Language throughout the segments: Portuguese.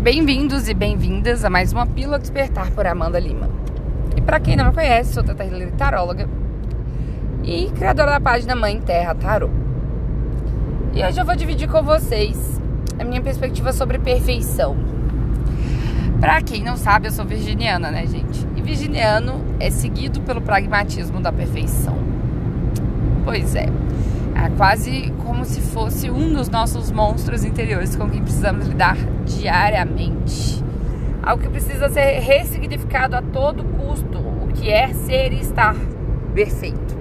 Bem-vindos e bem-vindas a mais uma Pílula Despertar por Amanda Lima. E para quem não me conhece, sou Tata Hillary Taróloga e criadora da página Mãe Terra Tarô. E hoje eu vou dividir com vocês a minha perspectiva sobre perfeição. Para quem não sabe, eu sou virginiana, né, gente? E virginiano é seguido pelo pragmatismo da perfeição. Pois é. É quase como se fosse um dos nossos monstros interiores com quem precisamos lidar diariamente. Algo que precisa ser ressignificado a todo custo, o que é ser e estar perfeito.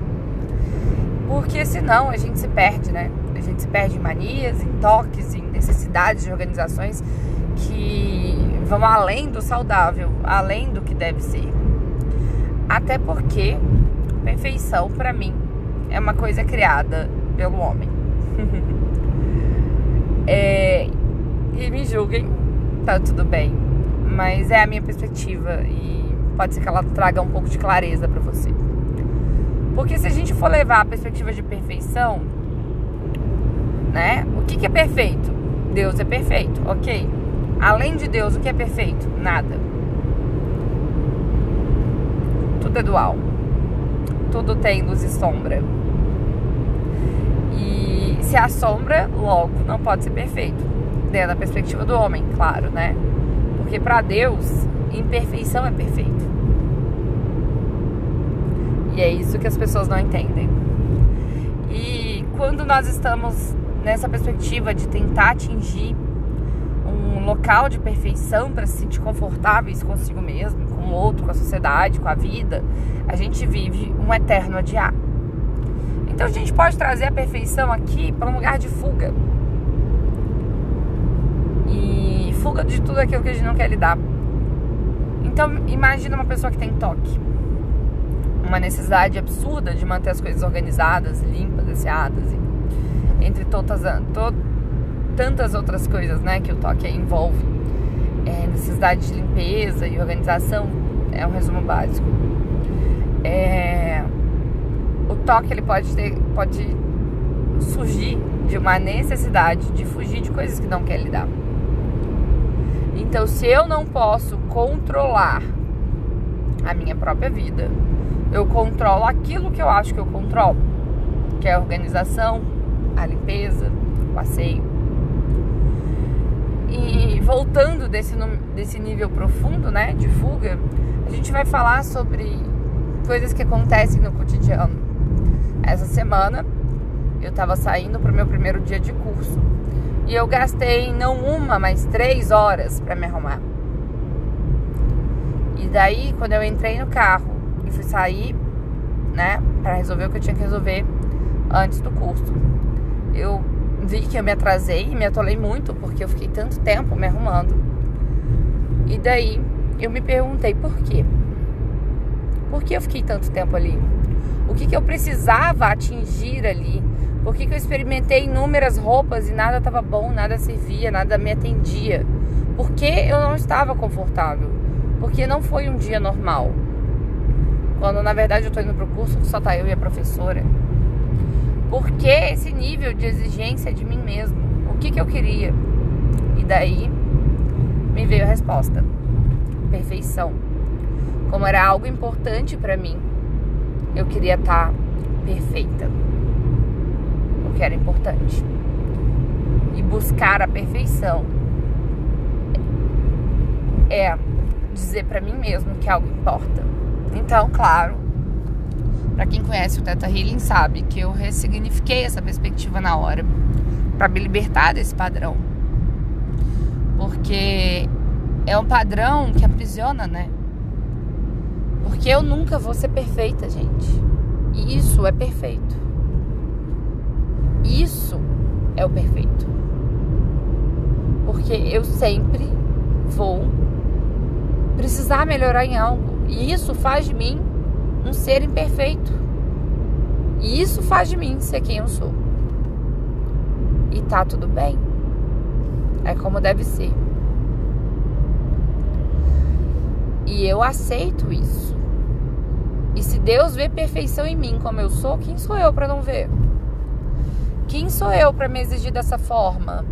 Porque senão a gente se perde, né? A gente se perde em manias, em toques, em necessidades de organizações que vão além do saudável, além do que deve ser. Até porque perfeição para mim é uma coisa criada pelo homem. é, e me julguem, tá tudo bem. Mas é a minha perspectiva e pode ser que ela traga um pouco de clareza para você. Porque se a gente for levar a perspectiva de perfeição, né? O que, que é perfeito? Deus é perfeito, ok. Além de Deus, o que é perfeito? Nada. Tudo é dual. Tudo tem luz e sombra se assombra, logo não pode ser perfeito. Dentro da perspectiva do homem, claro, né? Porque para Deus, imperfeição é perfeito. E é isso que as pessoas não entendem. E quando nós estamos nessa perspectiva de tentar atingir um local de perfeição para se sentir confortáveis consigo mesmo, com o outro, com a sociedade, com a vida, a gente vive um eterno adiar. Então a gente pode trazer a perfeição aqui para um lugar de fuga. E fuga de tudo aquilo que a gente não quer lidar. Então imagina uma pessoa que tem toque. Uma necessidade absurda de manter as coisas organizadas, limpas, asseadas. Entre todas, to, tantas outras coisas né, que o toque envolve. É, necessidade de limpeza e organização é um resumo básico. É, toque ele pode ter, pode surgir de uma necessidade de fugir de coisas que não quer lidar. Então, se eu não posso controlar a minha própria vida, eu controlo aquilo que eu acho que eu controlo, que é a organização, a limpeza, o passeio. E voltando desse, desse nível profundo, né, de fuga, a gente vai falar sobre coisas que acontecem no cotidiano essa semana eu estava saindo para o meu primeiro dia de curso e eu gastei não uma, mas três horas para me arrumar. E daí, quando eu entrei no carro e fui sair, né, para resolver o que eu tinha que resolver antes do curso, eu vi que eu me atrasei e me atolei muito porque eu fiquei tanto tempo me arrumando. E daí eu me perguntei por quê? Por que eu fiquei tanto tempo ali? o que, que eu precisava atingir ali. Por que, que eu experimentei inúmeras roupas e nada estava bom, nada servia, nada me atendia. Porque eu não estava confortável. Porque não foi um dia normal. Quando na verdade eu estou indo para o curso que só tá eu e a professora. Por que esse nível de exigência de mim mesmo? O que, que eu queria? E daí me veio a resposta: perfeição. Como era algo importante para mim, eu queria estar perfeita. O que era importante. E buscar a perfeição é dizer para mim mesmo que algo importa. Então, claro, para quem conhece o Teta Healing sabe que eu ressignifiquei essa perspectiva na hora para me libertar desse padrão. Porque é um padrão que aprisiona, né? Porque eu nunca vou ser perfeita, gente. E isso é perfeito. Isso é o perfeito. Porque eu sempre vou precisar melhorar em algo. E isso faz de mim um ser imperfeito. E isso faz de mim ser quem eu sou. E tá tudo bem. É como deve ser. E eu aceito isso. E se Deus vê perfeição em mim como eu sou, quem sou eu para não ver? Quem sou eu para me exigir dessa forma?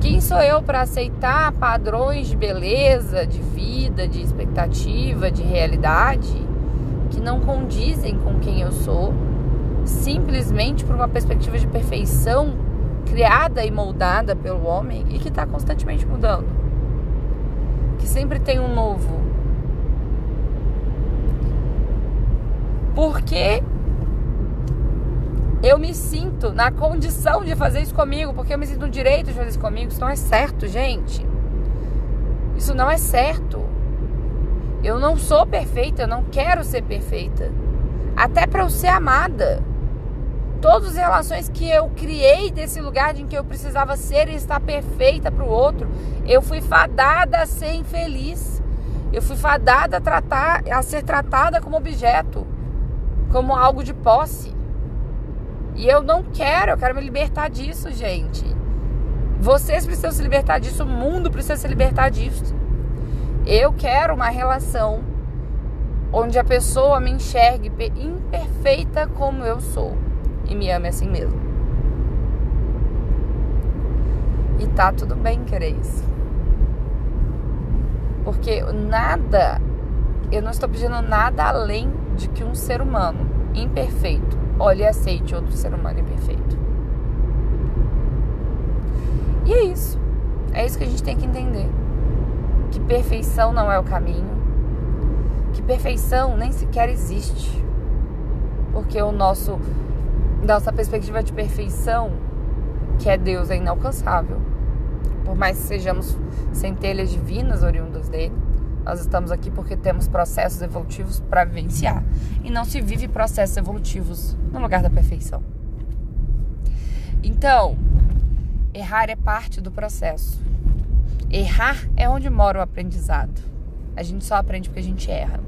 Quem sou eu para aceitar padrões de beleza, de vida, de expectativa, de realidade que não condizem com quem eu sou, simplesmente por uma perspectiva de perfeição criada e moldada pelo homem e que está constantemente mudando? Que sempre tem um novo. Porque eu me sinto na condição de fazer isso comigo, porque eu me sinto no direito de fazer isso comigo. Isso não é certo, gente. Isso não é certo. Eu não sou perfeita, eu não quero ser perfeita. Até para eu ser amada. Todas as relações que eu criei desse lugar de em que eu precisava ser e estar perfeita para o outro, eu fui fadada a ser infeliz. Eu fui fadada a, tratar, a ser tratada como objeto, como algo de posse. E eu não quero, eu quero me libertar disso, gente. Vocês precisam se libertar disso, o mundo precisa se libertar disso. Eu quero uma relação onde a pessoa me enxergue imperfeita como eu sou e me ame assim mesmo. E tá tudo bem querer isso. Porque nada, eu não estou pedindo nada além de que um ser humano imperfeito olhe e aceite outro ser humano imperfeito. E é isso. É isso que a gente tem que entender. Que perfeição não é o caminho. Que perfeição nem sequer existe. Porque o nosso nossa perspectiva de perfeição, que é Deus, é inalcançável. Por mais que sejamos centelhas divinas oriundas dele, nós estamos aqui porque temos processos evolutivos para vivenciar. E não se vive processos evolutivos no lugar da perfeição. Então, errar é parte do processo. Errar é onde mora o aprendizado. A gente só aprende porque a gente erra.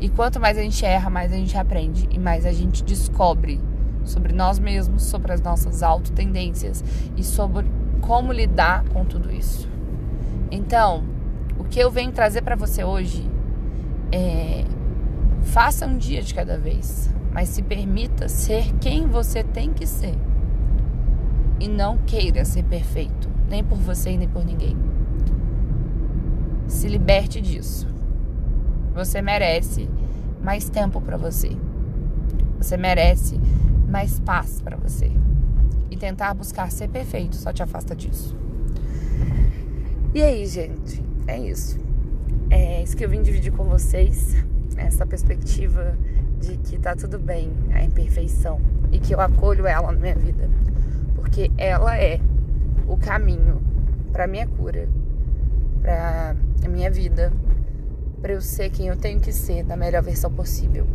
E quanto mais a gente erra, mais a gente aprende e mais a gente descobre sobre nós mesmos, sobre as nossas autotendências e sobre como lidar com tudo isso. Então, o que eu venho trazer para você hoje é faça um dia de cada vez, mas se permita ser quem você tem que ser. E não queira ser perfeito, nem por você e nem por ninguém. Se liberte disso. Você merece mais tempo para você. Você merece mais paz para você. E tentar buscar ser perfeito só te afasta disso. E aí, gente? É isso. É isso que eu vim dividir com vocês. Essa perspectiva de que tá tudo bem, a imperfeição. E que eu acolho ela na minha vida. Porque ela é o caminho para minha cura, para a minha vida, para eu ser quem eu tenho que ser da melhor versão possível.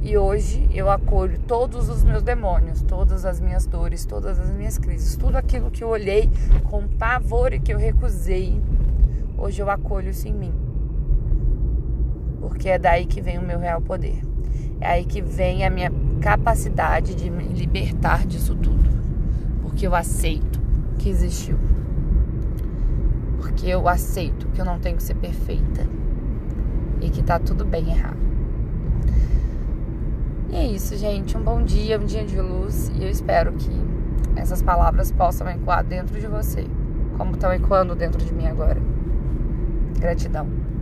E hoje eu acolho todos os meus demônios, todas as minhas dores, todas as minhas crises, tudo aquilo que eu olhei com pavor e que eu recusei. Hoje eu acolho isso em mim. Porque é daí que vem o meu real poder. É aí que vem a minha capacidade de me libertar disso tudo. Porque eu aceito que existiu porque eu aceito que eu não tenho que ser perfeita e que tá tudo bem errar. E é isso, gente. Um bom dia, um dia de luz e eu espero que essas palavras possam ecoar dentro de você, como estão ecoando dentro de mim agora. Gratidão.